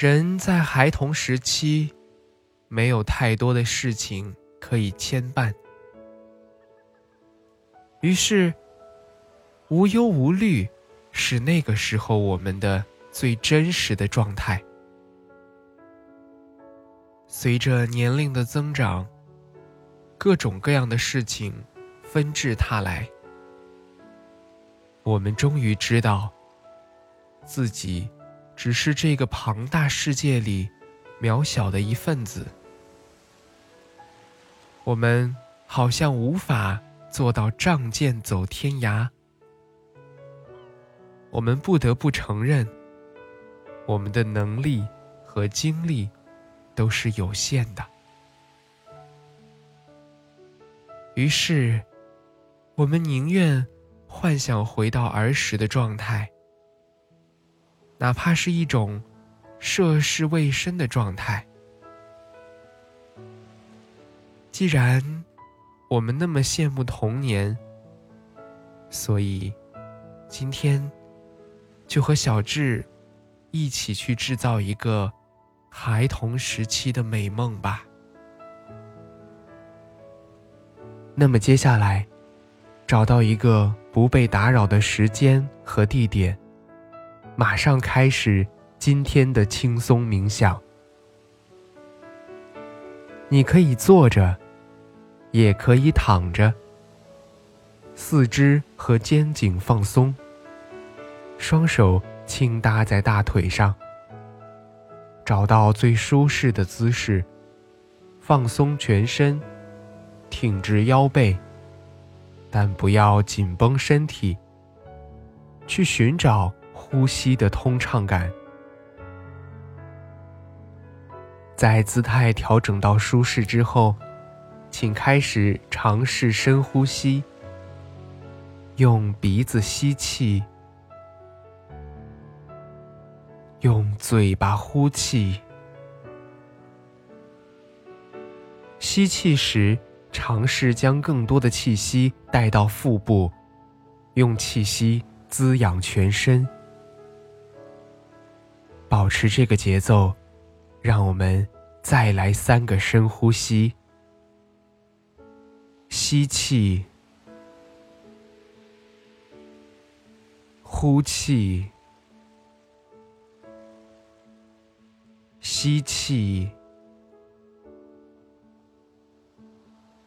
人在孩童时期，没有太多的事情可以牵绊，于是无忧无虑是那个时候我们的最真实的状态。随着年龄的增长，各种各样的事情纷至沓来，我们终于知道自己。只是这个庞大世界里渺小的一份子，我们好像无法做到仗剑走天涯。我们不得不承认，我们的能力和精力都是有限的。于是，我们宁愿幻想回到儿时的状态。哪怕是一种涉世未深的状态，既然我们那么羡慕童年，所以今天就和小智一起去制造一个孩童时期的美梦吧。那么接下来，找到一个不被打扰的时间和地点。马上开始今天的轻松冥想。你可以坐着，也可以躺着。四肢和肩颈放松，双手轻搭在大腿上，找到最舒适的姿势，放松全身，挺直腰背，但不要紧绷身体。去寻找。呼吸的通畅感，在姿态调整到舒适之后，请开始尝试深呼吸。用鼻子吸气，用嘴巴呼气。吸气时，尝试将更多的气息带到腹部，用气息滋养全身。保持这个节奏，让我们再来三个深呼吸。吸气，呼气，吸气，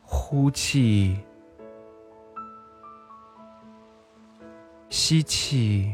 呼气，吸气。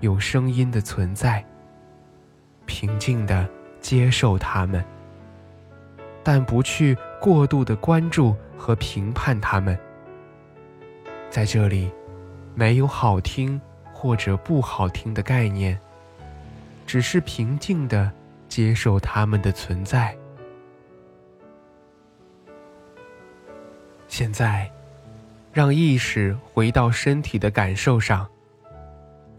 有声音的存在，平静的接受它们，但不去过度的关注和评判它们。在这里，没有好听或者不好听的概念，只是平静的接受它们的存在。现在，让意识回到身体的感受上。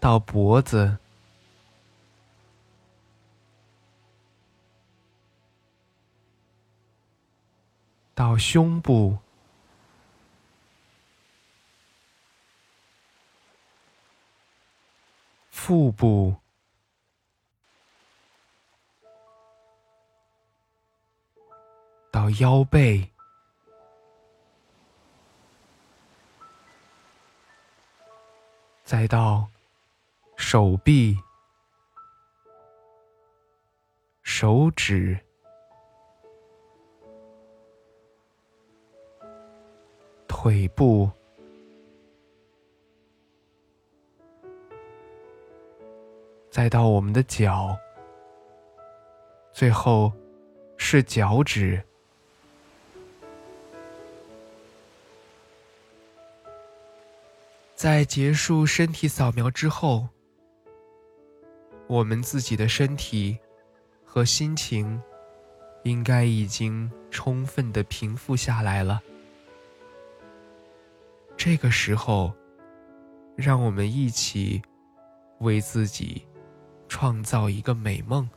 到脖子，到胸部，腹部。到腰背，再到手臂、手指、腿部，再到我们的脚，最后是脚趾。在结束身体扫描之后，我们自己的身体和心情应该已经充分的平复下来了。这个时候，让我们一起为自己创造一个美梦，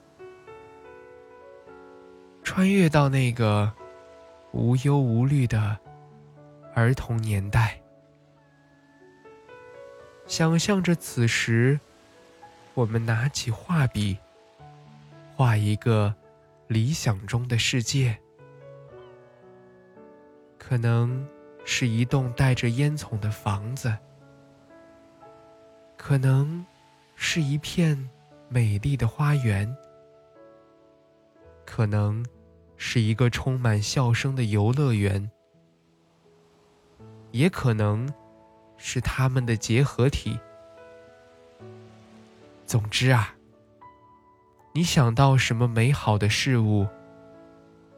穿越到那个无忧无虑的儿童年代。想象着此时，我们拿起画笔，画一个理想中的世界，可能是一栋带着烟囱的房子，可能是一片美丽的花园，可能是一个充满笑声的游乐园，也可能。是他们的结合体。总之啊，你想到什么美好的事物，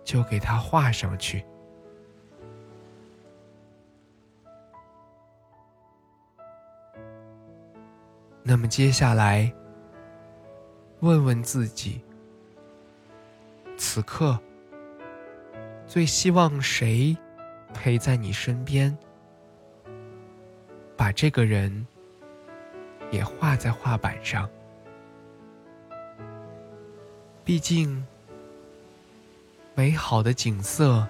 就给它画上去。那么接下来，问问自己：此刻最希望谁陪在你身边？把这个人也画在画板上。毕竟，美好的景色、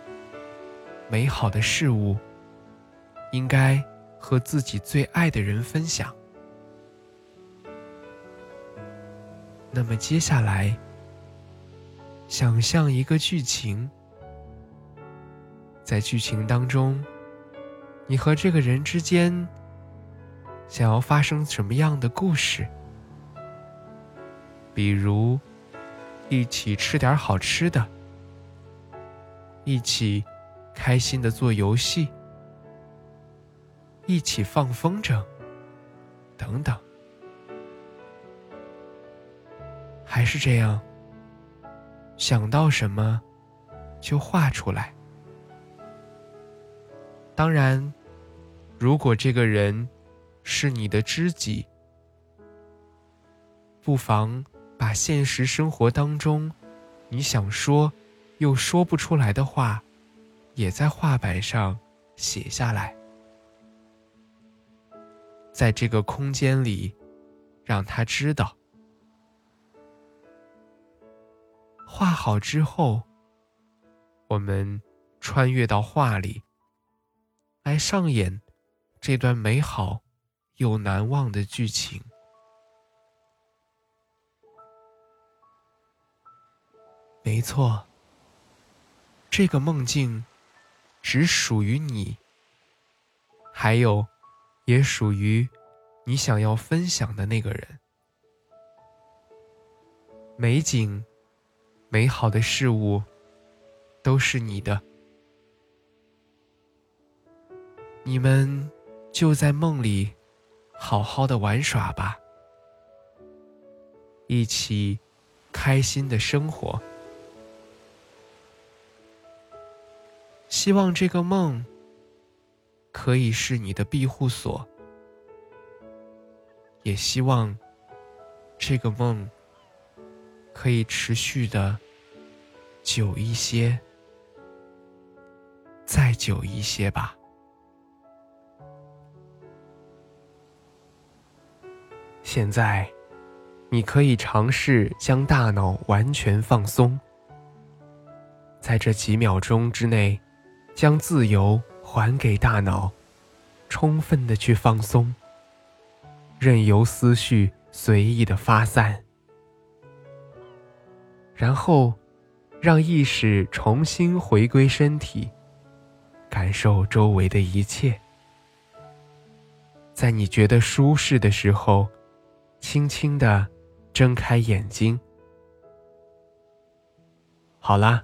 美好的事物，应该和自己最爱的人分享。那么接下来，想象一个剧情，在剧情当中，你和这个人之间。想要发生什么样的故事？比如，一起吃点好吃的，一起开心的做游戏，一起放风筝，等等。还是这样，想到什么就画出来。当然，如果这个人。是你的知己，不妨把现实生活当中你想说又说不出来的话，也在画板上写下来，在这个空间里，让他知道。画好之后，我们穿越到画里，来上演这段美好。又难忘的剧情。没错，这个梦境只属于你，还有，也属于你想要分享的那个人。美景、美好的事物，都是你的。你们就在梦里。好好的玩耍吧，一起开心的生活。希望这个梦可以是你的庇护所，也希望这个梦可以持续的久一些，再久一些吧。现在，你可以尝试将大脑完全放松，在这几秒钟之内，将自由还给大脑，充分的去放松，任由思绪随意的发散，然后让意识重新回归身体，感受周围的一切。在你觉得舒适的时候，轻轻的睁开眼睛。好啦，